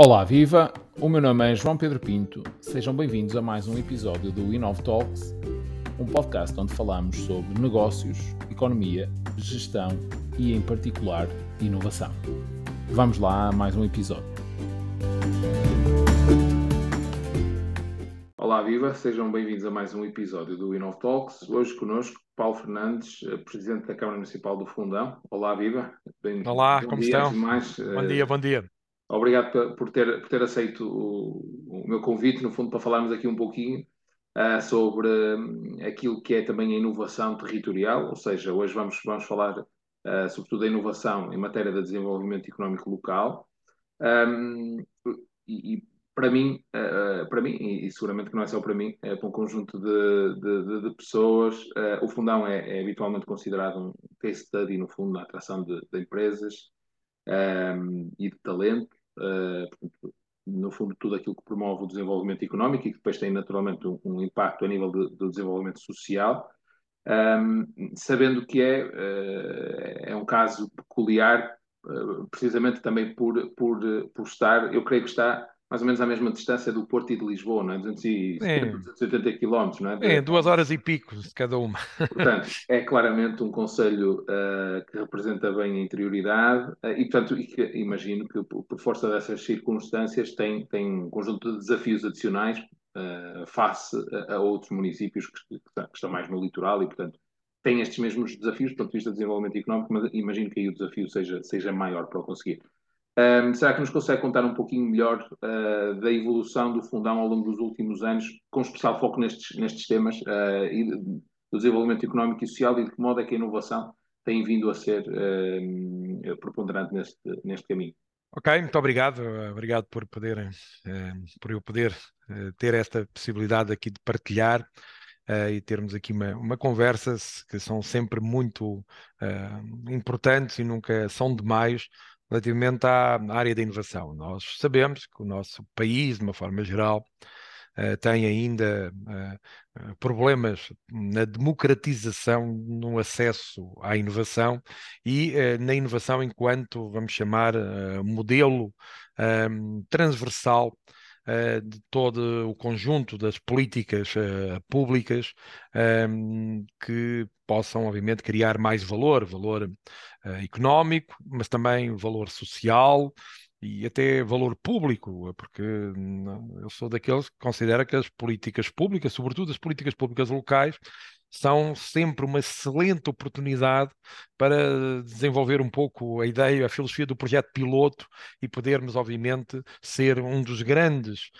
Olá, viva! O meu nome é João Pedro Pinto. Sejam bem-vindos a mais um episódio do Inov Talks, um podcast onde falamos sobre negócios, economia, gestão e, em particular, inovação. Vamos lá a mais um episódio. Olá, viva! Sejam bem-vindos a mais um episódio do Inov Talks. Hoje conosco Paulo Fernandes, eh, Presidente da Câmara Municipal do Fundão. Olá, viva! Bem, Olá, como dia, estão? Mais, bom dia, bom dia. Obrigado por ter, por ter aceito o, o meu convite, no fundo, para falarmos aqui um pouquinho uh, sobre um, aquilo que é também a inovação territorial, ou seja, hoje vamos, vamos falar uh, sobretudo da inovação em matéria de desenvolvimento económico local. Um, e, e, para mim, uh, para mim, e seguramente que não é só para mim, é para um conjunto de, de, de pessoas, o Fundão é, é, habitualmente considerado um case study, no fundo, na atração de, de empresas um, e de talento. Eh, portanto, no fundo, tudo aquilo que promove o desenvolvimento económico e que depois tem naturalmente um, um impacto a nível de, do desenvolvimento social, um, ehm, sabendo que é, uh, é um caso peculiar, uh, precisamente também por, por, por estar, eu creio que está mais ou menos à mesma distância do Porto e de Lisboa, não é? 270, 280 quilómetros, não é? É, duas horas e pico cada uma. Portanto, é claramente um conselho uh, que representa bem a interioridade uh, e, portanto, e que, imagino que por força dessas circunstâncias tem, tem um conjunto de desafios adicionais uh, face a, a, outros municípios que, que, estão mais no litoral e, portanto, têm estes mesmos desafios do ponto de vista de desenvolvimento económico, mas imagino que aí o desafio seja, seja maior para o conseguir. Um, será que nos consegue contar um pouquinho melhor uh, da evolução do Fundão ao longo dos últimos anos, com especial foco nestes, nestes temas uh, e do desenvolvimento económico e social e de que modo é que a inovação tem vindo a ser uh, preponderante neste, neste caminho? Ok, muito obrigado. Obrigado por poder, por eu poder ter esta possibilidade aqui de partilhar Uh, e termos aqui uma, uma conversa que são sempre muito uh, importantes e nunca são demais relativamente à área da inovação. Nós sabemos que o nosso país, de uma forma geral, uh, tem ainda uh, problemas na democratização no acesso à inovação e na inovação enquanto, vamos chamar, modelo transversal de todo o conjunto das políticas públicas que possam, obviamente, criar mais valor, valor uh, económico, mas também valor social e até valor público, porque eu sou daqueles que considera que as políticas públicas, sobretudo as políticas públicas locais, são sempre uma excelente oportunidade para desenvolver um pouco a ideia, a filosofia do projeto piloto e podermos, obviamente, ser um dos grandes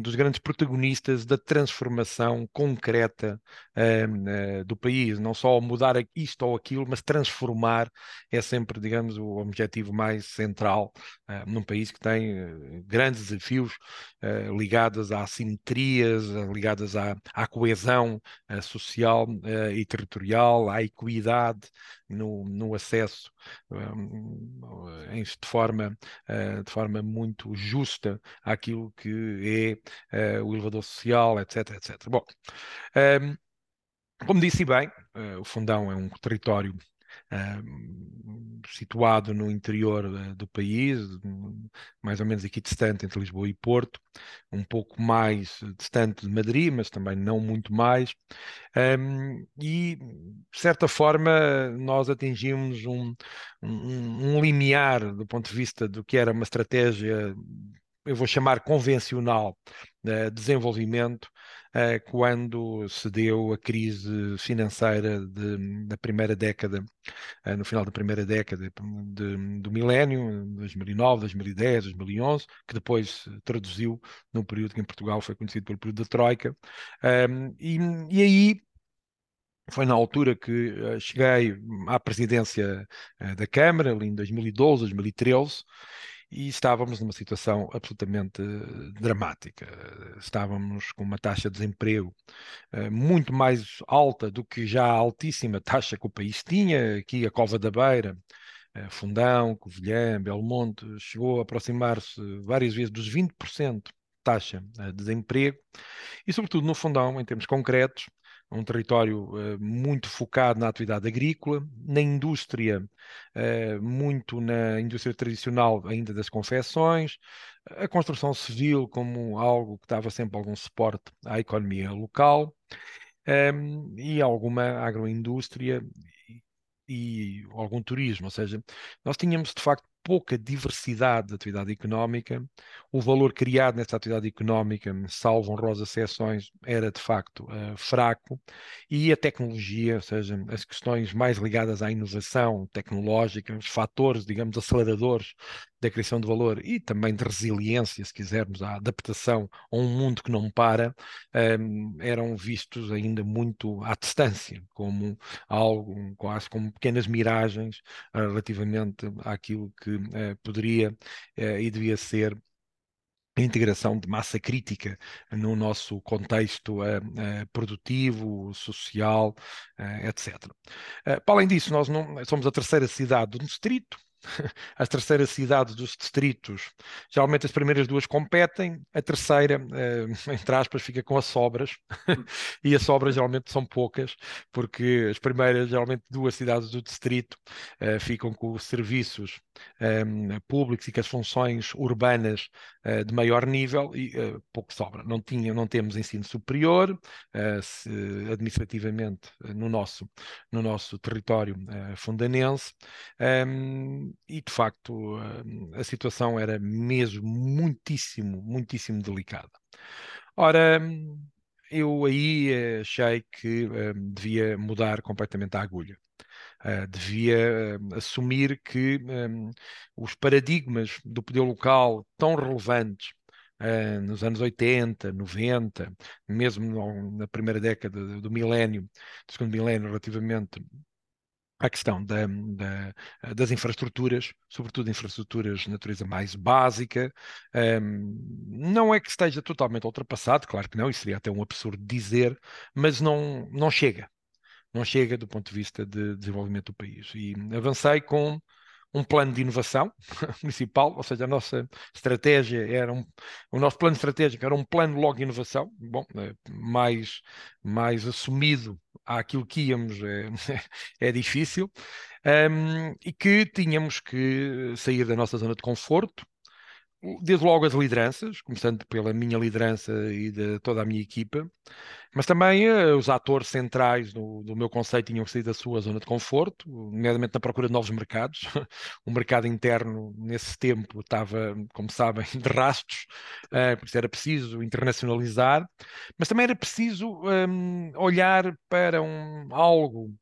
dos grandes protagonistas da transformação concreta uh, uh, do país. Não só mudar isto ou aquilo, mas transformar é sempre, digamos, o objetivo mais central uh, num país que tem grandes desafios ligados a assimetrias, ligadas à, à coesão social e territorial, à equidade no, no acesso de, forma, de forma muito justa àquilo que é uh, o elevador social, etc, etc. Bom, como disse bem, uh, o Fundão é um território Situado no interior do país, mais ou menos aqui distante entre Lisboa e Porto, um pouco mais distante de Madrid, mas também não muito mais. Um, e, de certa forma, nós atingimos um, um, um limiar do ponto de vista do que era uma estratégia eu vou chamar convencional de desenvolvimento, quando se deu a crise financeira de, da primeira década, uh, no final da primeira década de, do milénio, 2009, 2010, 2011, que depois se traduziu num período que em Portugal foi conhecido pelo período da Troika. Um, e, e aí foi na altura que uh, cheguei à presidência da Câmara, ali em 2012, 2013, e estávamos numa situação absolutamente dramática. Estávamos com uma taxa de desemprego uh, muito mais alta do que já a altíssima taxa que o país tinha. Aqui a Cova da Beira, uh, Fundão, Covilhã, Belmonte, chegou a aproximar-se várias vezes dos 20% de taxa de desemprego e, sobretudo, no Fundão, em termos concretos, um território uh, muito focado na atividade agrícola, na indústria, uh, muito na indústria tradicional ainda das confecções, a construção civil como algo que dava sempre algum suporte à economia local um, e alguma agroindústria e, e algum turismo, ou seja, nós tínhamos de facto pouca diversidade de atividade económica, o valor criado nessa atividade económica, salvo honrosas exceções, era de facto uh, fraco, e a tecnologia, ou seja, as questões mais ligadas à inovação tecnológica, os fatores, digamos, aceleradores da criação de valor e também de resiliência, se quisermos, à adaptação a um mundo que não para, um, eram vistos ainda muito à distância, como algo, quase como pequenas miragens uh, relativamente àquilo que uh, poderia uh, e devia ser a integração de massa crítica no nosso contexto uh, uh, produtivo, social, uh, etc. para além disso, nós não, somos a terceira cidade do distrito, as terceiras cidades dos distritos, geralmente as primeiras duas competem, a terceira, uh, entre aspas, fica com as sobras, e as sobras geralmente são poucas, porque as primeiras, geralmente duas cidades do distrito, uh, ficam com os serviços um, eh, públicos e com as funções urbanas uh, de maior nível e pouco sobra. Não, tinha, não temos ensino superior, administrativamente, no nosso, no nosso território fundanense, um, e de facto a situação era mesmo muitíssimo, muitíssimo delicada. Ora, eu aí achei que devia mudar completamente a agulha. Uh, devia uh, assumir que um, os paradigmas do poder local tão relevantes uh, nos anos 80, 90, mesmo no, na primeira década do, do milénio, do segundo milénio, relativamente à questão da, da, das infraestruturas, sobretudo infraestruturas de natureza mais básica. Um, não é que esteja totalmente ultrapassado, claro que não, isso seria até um absurdo dizer, mas não, não chega. Não chega do ponto de vista de desenvolvimento do país. E avancei com um plano de inovação municipal, ou seja, a nossa estratégia era um, o nosso plano estratégico era um plano logo de inovação, bom, é, mais, mais assumido àquilo que íamos é, é difícil, um, e que tínhamos que sair da nossa zona de conforto, desde logo as lideranças, começando pela minha liderança e de toda a minha equipa, mas também uh, os atores centrais do, do, meu conceito tinham que sair da sua zona de conforto, nomeadamente na procura de novos mercados. o mercado interno, nesse tempo, estava, como sabem, de rastros, uh, por isso era preciso internacionalizar, mas também era preciso um, olhar para um, algo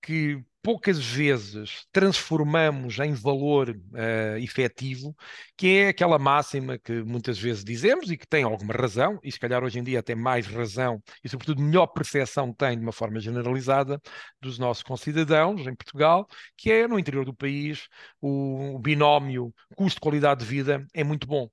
que poucas vezes transformamos em valor uh, efetivo, que é aquela máxima que muitas vezes dizemos e que tem alguma razão, e se calhar hoje em dia até mais razão e, sobretudo, melhor percepção tem de uma forma generalizada dos nossos concidadãos em Portugal, que é no interior do país o, binómio custo-qualidade de vida é muito bom.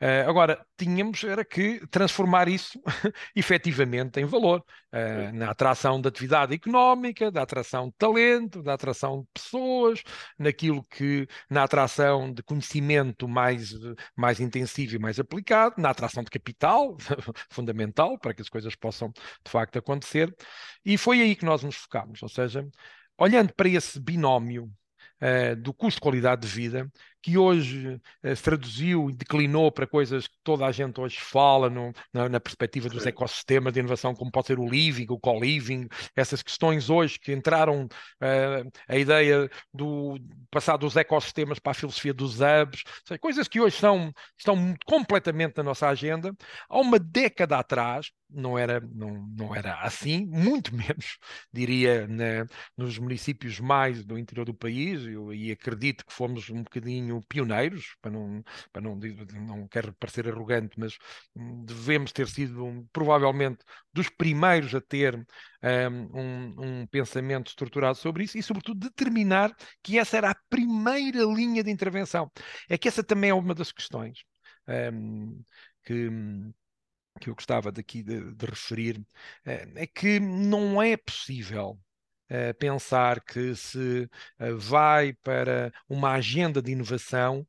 Uh, agora, tínhamos era que transformar isso efetivamente em valor, uh, na atração da atividade económica, da atração de talento, da atração de pessoas, naquilo que, na atração de conhecimento mais, mais intensivo e mais aplicado, na atração de capital, fundamental para que as coisas possam de facto acontecer. E foi aí que nós nos focámos, ou seja, olhando para esse binómio uh, do custo-qualidade de vida, que hoje se traduziu e declinou para coisas que toda a gente hoje fala no, na, na, perspectiva dos ecossistemas de inovação, como pode ser o living, o co-living, essas questões hoje que entraram uh, a ideia do passar dos ecossistemas para a filosofia dos hubs, seja, coisas que hoje são, estão completamente na nossa agenda. Há uma década atrás, não era, não, não era assim, muito menos, diria, na, nos municípios mais do interior do país, e acredito que fomos um bocadinho pioneiros, para não, para não, não quero parecer arrogante, mas hum, devemos ter sido provavelmente dos primeiros a ter um, um, um, pensamento estruturado sobre isso e, sobretudo, determinar que essa era a primeira linha de intervenção. É que essa também é uma das questões um, que que eu gostava daqui de, de referir, eh, é que não é possível pensar que se uh, vai para uma agenda de inovação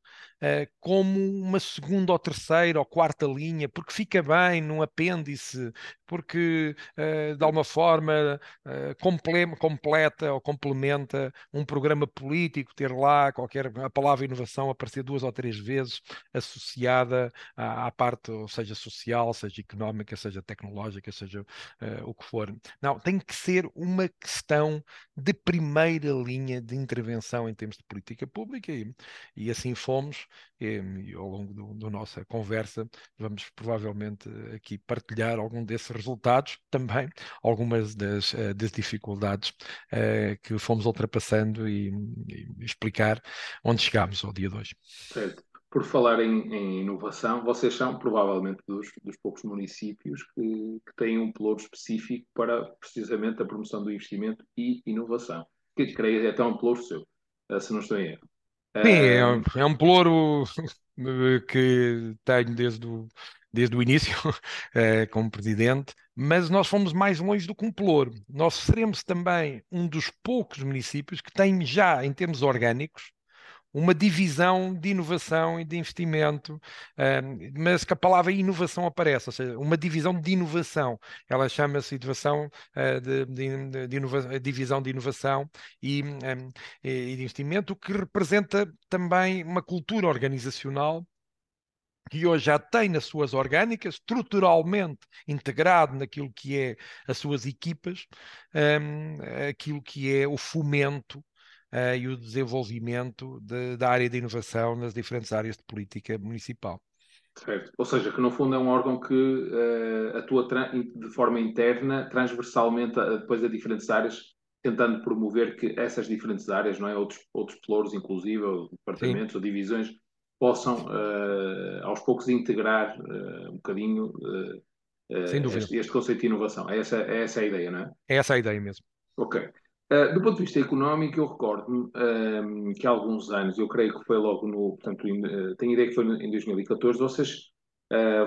como uma segunda ou terceira ou quarta linha, porque fica bem num apêndice, porque uh, de alguma forma uh, completa ou complementa um programa político, ter lá qualquer a palavra inovação aparecer duas ou três vezes associada à, à parte, ou seja, social, seja económica, seja tecnológica, seja uh, o que for. Não, tem que ser uma questão de primeira linha de intervenção em termos de política pública e, e assim fomos e, e ao longo da nossa conversa vamos provavelmente aqui partilhar algum desses resultados, também algumas das, uh, das dificuldades uh, que fomos ultrapassando e, e, explicar onde chegámos ao dia de hoje. Certo. Por falar em, em inovação, vocês são provavelmente dos, dos poucos municípios que, que, têm um pluro específico para precisamente a promoção do investimento e inovação. Que creio é até um pluro seu, eh, se não estou em erro. Sim, é, um, é um ploro que tenho desde o, desde o início eh, como presidente, mas nós fomos mais longe do que um ploro. Nós seremos também um dos poucos municípios que tem já, em termos orgânicos, uma divisão de inovação e de investimento, mas que a palavra inovação aparece, ou seja, uma divisão de inovação. Ela chama-se uh, de, de, de divisão de inovação e, e de investimento, o que representa também uma cultura organizacional que hoje já tem nas suas orgânicas, estruturalmente integrado naquilo que é as suas equipas, um, aquilo que é o fomento uh, e o desenvolvimento de, da área de inovação nas diferentes áreas de política municipal. Certo. Ou seja, que no fundo é um órgão que uh, atua de forma interna, transversalmente, uh, depois a diferentes áreas, tentando promover que essas diferentes áreas, não é? outros, outros pelouros, inclusive, ou departamentos Sim. ou divisões, possam uh, aos poucos integrar um bocadinho este, este, conceito de inovação. É essa, é essa a ideia, não é? É essa a ideia mesmo. Ok. Uh, do ponto de vista económico, eu recordo-me uh, que há alguns anos, eu creio que foi logo no, portanto, in, uh, tenho ideia que foi em 2014, vocês,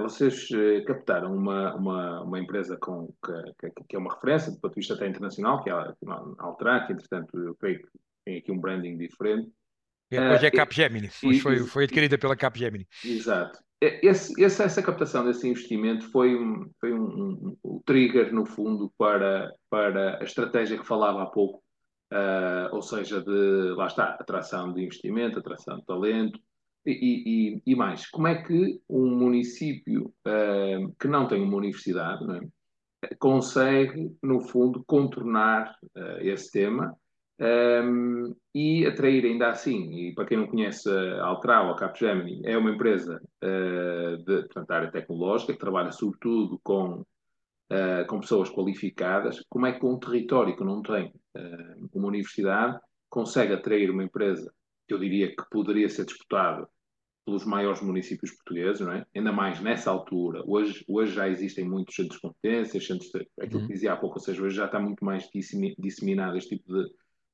vocês captaram uma, uma, uma empresa com, que, que, é uma referência do ponto de vista até internacional, que é a, Altran, que entretanto eu creio que tem aqui um branding diferente. É, hoje é Capgemini, hoje foi, foi adquirida pela Capgemini. Exato. Esse, esse, essa captação desse investimento foi, um, foi um, um, um, trigger, no fundo, para, para a estratégia que falava há pouco, uh, ou seja, de, lá está, atração de investimento, atração de talento e, e, e mais. Como é que um município uh, que não tem uma universidade não é, consegue, no fundo, contornar uh, esse tema um, e atrair ainda assim, e para quem não conhece a Altral, a Capgemini, é uma empresa uh, de portanto, área tecnológica que trabalha sobretudo com, uh, com pessoas qualificadas. Como é que um território que não tem uh, uma universidade consegue atrair uma empresa que eu diria que poderia ser disputada pelos maiores municípios portugueses, não é? ainda mais nessa altura. Hoje, hoje já existem muitos centros de competências, centros de, aquilo que uhum. dizia há pouco, ou seja, hoje já está muito mais disseminado este tipo de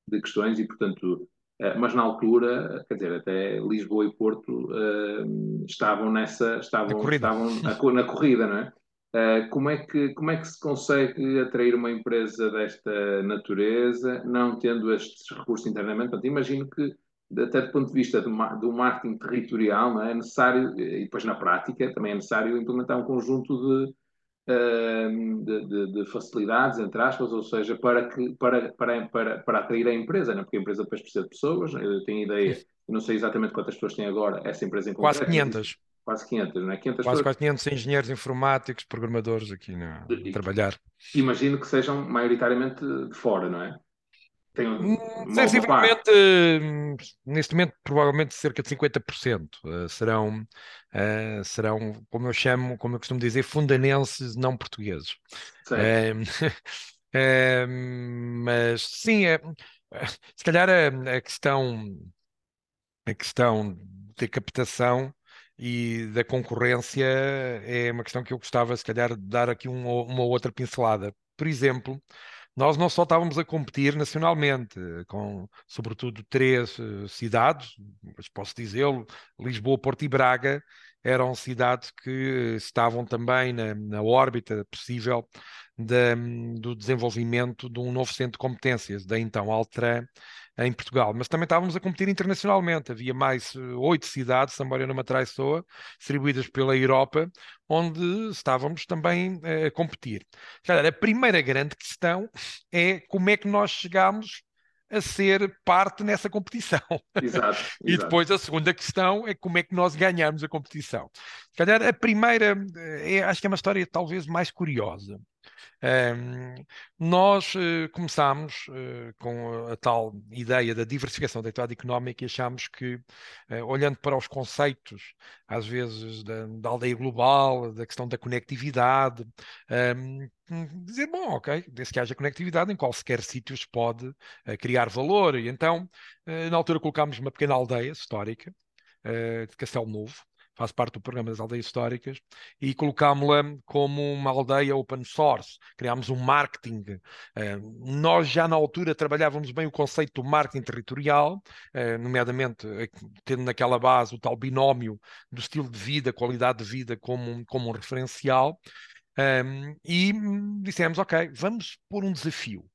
de questões e, portanto, uh, mas na altura, quer dizer, até Lisboa e Porto uh, estavam nessa, estavam, estavam na, na corrida, não é? Uh, como, é que, como é que se consegue atrair uma empresa desta natureza, não tendo estes recursos internamente? Portanto, imagino que, até do ponto de vista do, do marketing territorial, não é? é necessário, e depois na prática, também é necessário implementar um conjunto de, de, de, de, facilidades, entre aspas, ou seja, para, que, para, para, para, para atrair a empresa, né? porque a empresa depois precisa de pessoas, eu tenho ideia, eu não sei exatamente quantas pessoas tem agora essa empresa em Quase 500. Quase 500, não é? 500 quase, quase 500 engenheiros informáticos, programadores aqui no, a trabalhar. Imagino que sejam maioritariamente de fora, não é? Hum, sensivelmente, hum, neste momento, provavelmente cerca de 50% uh, serão, uh, serão, como eu chamo, como eu costumo dizer, fundanenses não portugueses. Uh, mas sim, é, se calhar a, a, questão, a questão da captação e da concorrência é uma questão que eu gostava, se calhar, de dar aqui um, uma outra pincelada. Por exemplo, nós não só estávamos a competir nacionalmente, com sobretudo três uh, cidades, mas posso dizê-lo, Lisboa, Porto e Braga, eram cidades que estavam também na, na órbita possível de, do desenvolvimento de um novo centro de competências, da então Altran, em Portugal, mas também estávamos a competir internacionalmente. Havia mais eh, oito cidades, Samboria numa traiçoa, distribuídas pela Europa, onde estávamos também eh, a competir. a primeira grande questão é como é que nós chegámos a ser parte nessa competição. Exato, e depois a segunda questão é como é que nós ganhamos a competição. Se calhar a primeira, eh, é, acho que é uma história talvez mais curiosa. Nós uh, começámos uh, com a tal ideia da diversificação da atividade económica e achámos que, uh, olhando para os conceitos, às vezes, da, da, aldeia global, da questão da conectividade, dizer, bom, ok, desde que haja conectividade, em quaisquer sítios pode criar valor. E então, na altura, colocámos uma pequena aldeia histórica de Castelo Novo, faz parte do programa das aldeias históricas, e colocámos-la como uma aldeia open source. Criámos um marketing. Uh, nós já na altura trabalhávamos bem o conceito do marketing territorial, uh, nomeadamente uh, tendo naquela base o tal binómio do estilo de vida, qualidade de vida como, como um referencial. E dissemos, ok, vamos pôr um desafio.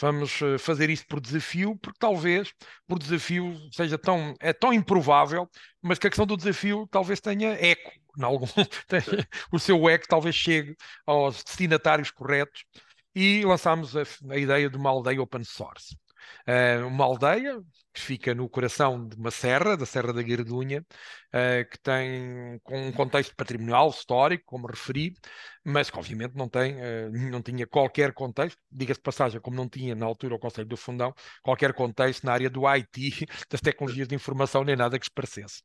Vamos eh, fazer isso por desafio, porque talvez por desafio seja tão, é tão improvável, mas que a questão do desafio talvez tenha eco, algum, o seu eco talvez chegue aos destinatários corretos e lançámos a, a ideia de uma aldeia open source. Uh, uma aldeia que fica no coração de uma serra, da Serra da Guardunha, uh, que tem um contexto patrimonial, histórico, como referi, mas que obviamente não tem, uh, não tinha qualquer contexto, diga-se de passagem, como não tinha na altura o Conselho do Fundão, qualquer contexto na área do IT, das tecnologias de informação, nem nada que se parecesse.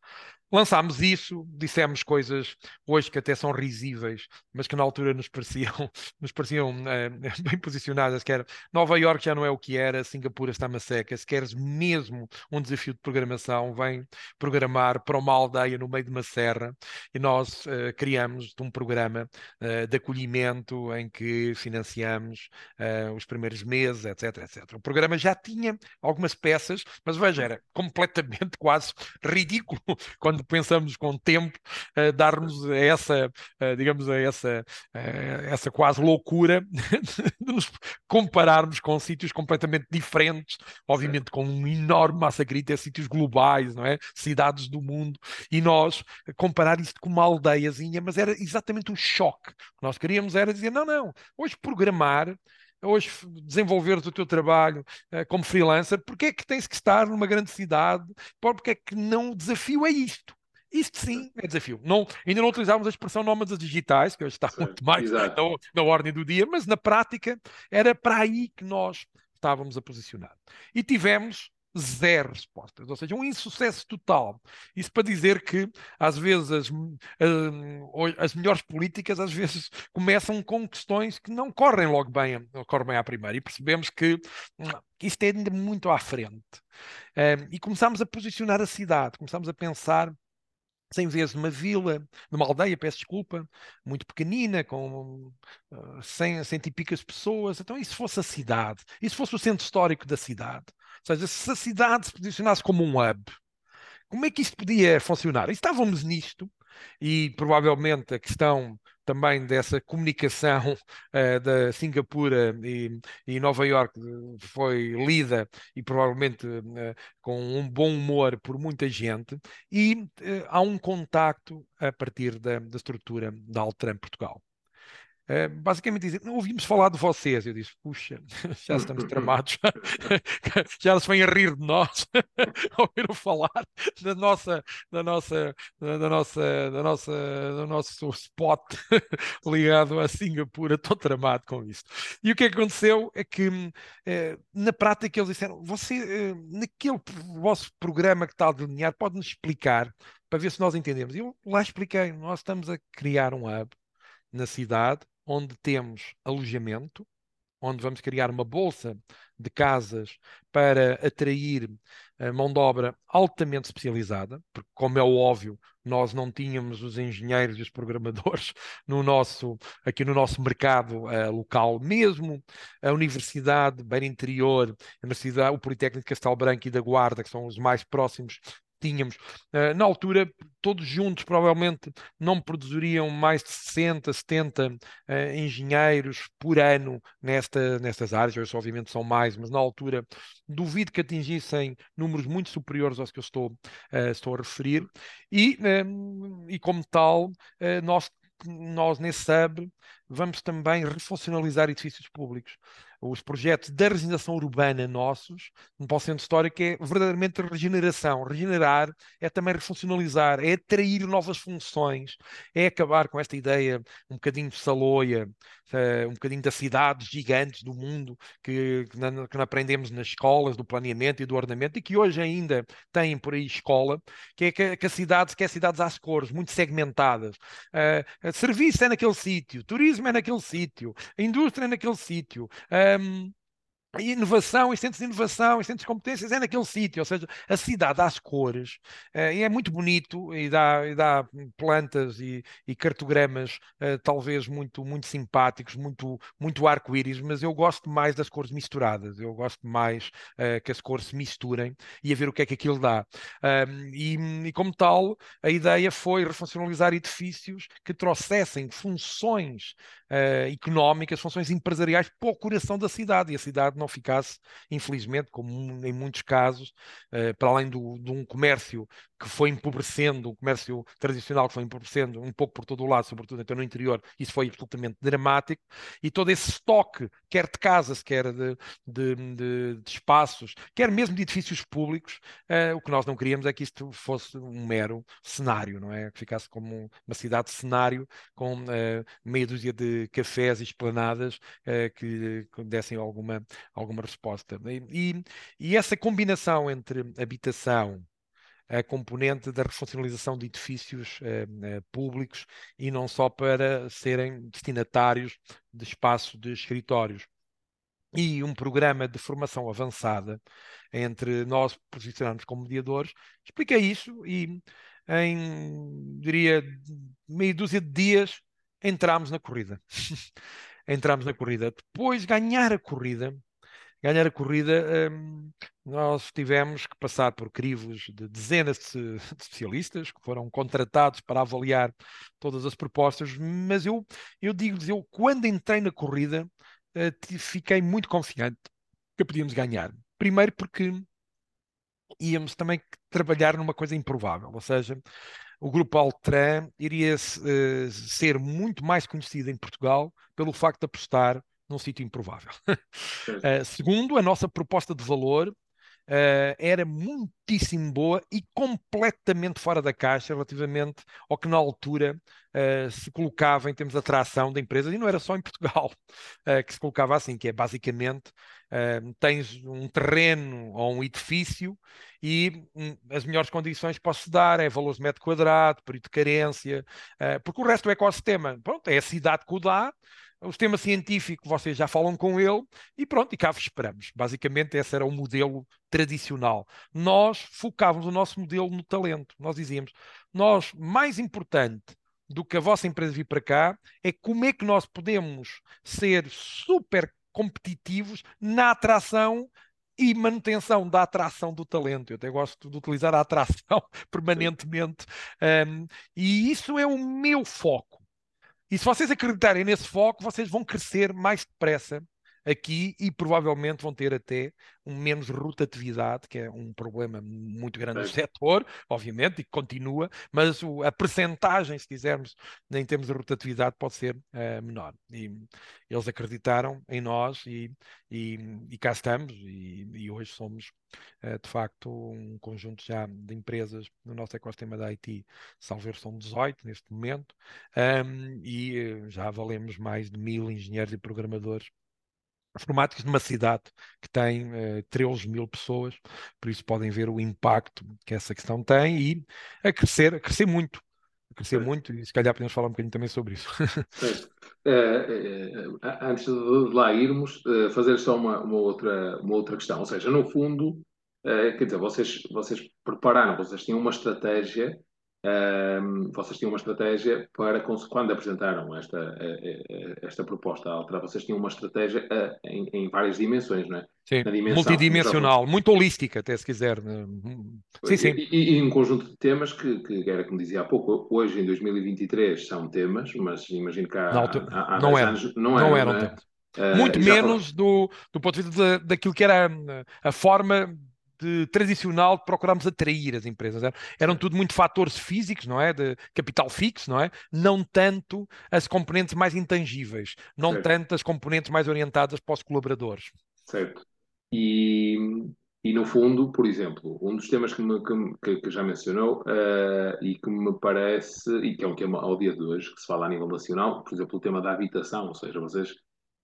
Lançámos isso, dissemos coisas hoje que até são risíveis, mas que na altura nos pareciam, nos pareciam uh, bem posicionadas, que era Nova York já não é o que era, Singapura está uma seca, se queres mesmo um desafio de programação, vem programar para uma aldeia no meio de uma serra e nós uh, criamos um programa uh, de acolhimento em que financiamos os primeiros meses, etc, etc. O programa já tinha algumas peças, mas veja, era completamente quase ridículo quando pensamos com tempo, uh, dar-nos essa, uh, digamos, essa, uh, essa quase loucura de nos compararmos com sítios completamente diferentes, obviamente com um enorme massa crítica, sítios globais, não é? Cidades do mundo, e nós comparar isto com uma aldeiazinha, mas era exatamente o choque. O que nós queríamos era dizer, não, não, hoje programar hoje desenvolveres o teu trabalho uh, como freelancer, porque é que tens que estar numa grande cidade? Porque é que não o desafio é isto? Isto sim é desafio. Não, ainda não utilizámos a expressão nómadas digitais, que hoje está Sim, muito mais na, na, ordem do dia, mas na prática era para aí que nós estávamos a posicionar. E tivemos zero respostas, ou seja, um insucesso total. Isso para dizer que, às vezes, as, eh, as melhores políticas, às vezes, começam com questões que não correm logo bem, correm bem à primeira, e percebemos que, hum, isto é ainda muito à frente. E começámos a posicionar a cidade, começámos a pensar sem vezes numa vila, numa aldeia, peço desculpa, muito pequenina, com uh, 100, cento e picas pessoas. Então, e se fosse a cidade? E se fosse o centro histórico da cidade? Ou seja, se a cidade se posicionasse como um hub, como é que isto podia funcionar? E estávamos nisto, e provavelmente a questão também dessa comunicação uh, da Singapura e, e, Nova York foi lida e provavelmente uh, com um bom humor por muita gente e uh, há um contacto a partir da, da estrutura da Altran Portugal. Uh, basicamente dizer, não ouvimos falar de vocês. Eu disse, puxa, já estamos tramados, já se vêm a rir de nós, ouviram falar da nossa, da nossa, da nossa, da nossa, do nosso spot ligado a Singapura, estou tramado com isso. E o que aconteceu é que, uh, na prática, eles disseram, você, uh, naquele vosso programa que está a delinear, pode-nos explicar, para ver se nós entendemos. Eu lá expliquei, nós estamos a criar um hub na cidade onde temos alojamento, onde vamos criar uma bolsa de casas para atrair a mão de obra altamente especializada, porque, como é óbvio, nós não tínhamos os engenheiros e os programadores no nosso, aqui no nosso mercado uh, local, mesmo a Universidade Beira Interior, a Universidade, o Politécnico de Castelo Branco e da Guarda, que são os mais próximos tínhamos. Uh, na altura, todos juntos provavelmente não produziriam mais de 60, 70 uh, engenheiros por ano nesta, nestas áreas, hoje obviamente são mais, mas na altura duvido que atingissem números muito superiores aos que eu estou, uh, estou a referir, e, um, e como tal, nós nós nesse hub vamos também refuncionalizar edifícios públicos os projetos da regeneração urbana nossos, no Centro Histórico, é verdadeiramente regeneração. Regenerar é também refuncionalizar, é atrair novas funções, é acabar com esta ideia um bocadinho de saloia, uh, um bocadinho das cidades gigantes do mundo que, que, não, aprendemos nas escolas do planeamento e do ordenamento e que hoje ainda têm por aí escola, que é que, que a cidade que é cidades às cores, muito segmentadas. Uh, serviço é naquele sítio, turismo é naquele sítio, indústria é naquele sítio. Uh, um, e inovação, e centros de inovação, e centros de competências é naquele sítio, ou seja, a cidade às cores, uh, e é muito bonito, e dá, e dá plantas e, e cartogramas uh, talvez muito, muito simpáticos, muito, muito arco-íris, mas eu gosto mais das cores misturadas, eu gosto mais uh, que as cores se misturem e a ver o que é que aquilo dá. E, e, como tal, a ideia foi refuncionalizar edifícios que trouxessem funções económicas, funções empresariais para o coração da cidade, e a cidade não ficasse, infelizmente, como em muitos casos, uh, para além do, de um comércio que foi empobrecendo, o comércio tradicional que foi empobrecendo um pouco por todo o lado, sobretudo então no interior, isso foi absolutamente dramático, e todo esse estoque, quer de casas, quer de, de, de, de espaços, quer mesmo de edifícios públicos, uh, o que nós não queríamos é que isto fosse um mero cenário, não é? Que ficasse como uma cidade cenário com uh, meia dúzia de cafés e esplanadas uh, que, que dessem alguma, alguma resposta. E, e essa combinação entre habitação, a componente da refuncionalização de edifícios eh, eh, públicos e não só para serem destinatários de espaço de escritórios. E um programa de formação avançada entre nós posicionarmos como mediadores, explica isso e em, diria, meia dúzia de dias entramos na corrida. entramos na corrida. Depois ganhar a corrida ganhar a corrida, um, nós tivemos que passar por crivos de dezenas de, especialistas que foram contratados para avaliar todas as propostas, mas eu, eu digo-lhes, eu quando entrei na corrida uh, fiquei muito confiante que podíamos ganhar. Primeiro porque íamos também trabalhar numa coisa improvável, ou seja, o grupo Altran iria uh, ser muito mais conhecido em Portugal pelo facto de apostar num sítio improvável. uh, segundo, a nossa proposta de valor Uh, era muitíssimo boa e completamente fora da caixa relativamente ao que na altura uh, se colocava em termos de atração da empresa, e não era só em Portugal que se colocava assim, que é basicamente tens um terreno ou um edifício e um, as melhores condições posso dar é valores de metro quadrado, período de carência, porque o resto do ecossistema, pronto, é a cidade que o dá, o sistema científico, vocês já falam com ele e pronto, e cá vos esperamos. Basicamente, esse era o modelo tradicional. Nós focávamos o nosso modelo no talento. Nós dizíamos, nós, mais importante do que a vossa empresa vir para cá, é como é que nós podemos ser super competitivos na atração e manutenção da atração do talento. Eu até gosto de utilizar a atração permanentemente. Um, e isso é o meu foco. E se vocês acreditarem nesse foco, vocês vão crescer mais depressa aqui e provavelmente vão ter até um menos rotatividade, que é um problema muito grande no setor, obviamente, e que continua, mas o, a percentagem, se quisermos, em termos de rotatividade, pode ser uh, menor. E eles acreditaram em nós e, e, e cá estamos, e, e hoje somos, uh, de facto, um conjunto já de empresas no nosso ecossistema da IT, salver são 18 neste momento, um, e uh, já valemos mais de mil engenheiros e programadores informáticos numa cidade que tem uh, eh, 13 mil pessoas, por isso podem ver o impacto que essa questão tem e a crescer, a crescer muito, a crescer muito, e se calhar podemos falar um bocadinho também sobre isso. Uh, uh, antes de lá irmos, fazer só uma, uma, outra, uma outra questão, ou seja, no fundo, quer dizer, vocês, vocês prepararam, vocês tinham uma estratégia um, vocês tinham uma estratégia para, quando apresentaram esta, esta proposta à Altra, vocês tinham uma estratégia em, em várias dimensões, não é? Sim, multidimensional, muito holística, até se quiser. Né? Sim, sim. E, e, um conjunto de temas que, que era como dizia há pouco, hoje em 2023 são temas, mas imagino que há, não, há, há não, era, anos não, não eram. Não é? Uh, muito menos do, do ponto de vista daquilo que era a, a forma de, tradicional de procurarmos atrair as empresas. Eram, eram tudo muito fatores físicos, não é? De capital fixo, não é? Não tanto as componentes mais intangíveis, não certo. tanto as componentes mais orientadas para os colaboradores. Certo. E, e no fundo, por exemplo, um dos temas que, me, que, que já mencionou uh, e que me parece, e que é um tema ao dia de hoje, que se fala a nível nacional, por exemplo, o tema da habitação, ou seja, vocês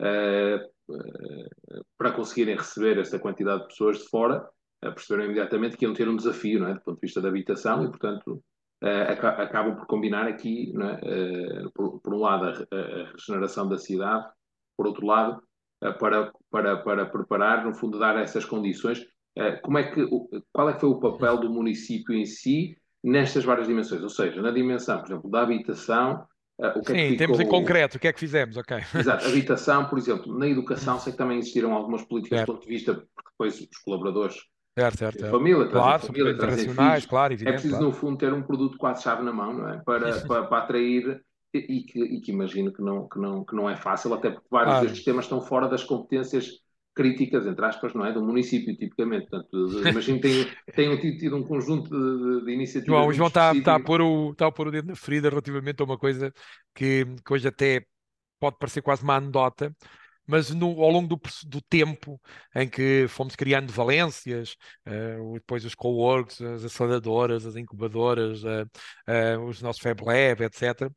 uh, uh, para conseguirem receber essa quantidade de pessoas de fora, perceberam imediatamente que iam ter um desafio, não é? do ponto de vista da habitação, e portanto acabam por combinar aqui, é? por, por, um lado, a, regeneração da cidade, por outro lado, para, para, para preparar, no fundo, dar essas condições. Eh, como é que, qual é que foi o papel do município em si nestas várias dimensões? Ou seja, na dimensão, por exemplo, da habitação, Uh, o que Sim, é que temos em concreto, o que é que fizemos, ok. Exato, habitação, por exemplo, na educação sei que também existiram algumas políticas certo. do ponto de vista, porque depois os colaboradores certo, certo, certo. família, claro, família, internacionais, claro, evidente, É preciso, claro. no fundo, ter um produto quase-chave na mão, não é? Para, para, para atrair e que, e que, imagino que não, que, não, que não é fácil, até porque vários ah. destes temas estão fora das competências críticas, entre aspas, não é? Do município, tipicamente. Portanto, imagino que tenham, tido um conjunto de, de iniciativas. João, o João está, está, a pôr o, está a pôr o dedo na ferida relativamente a uma coisa que, que hoje até pode parecer quase uma anedota, mas no, ao longo do, do, tempo em que fomos criando valências, uh, depois os co-works, as aceleradoras, as incubadoras, uh, uh, os nossos Fab Lab, etc.,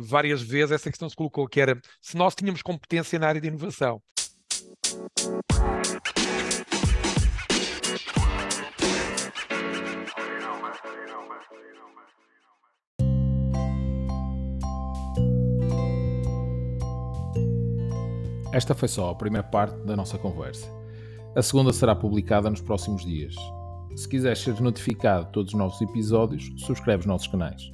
várias vezes essa questão se colocou, que era se nós tínhamos competência na área de inovação. Esta foi só a primeira parte da nossa conversa. A segunda será publicada nos próximos dias. Se quiseres ser notificado de todos os novos episódios, subscreve os nossos canais.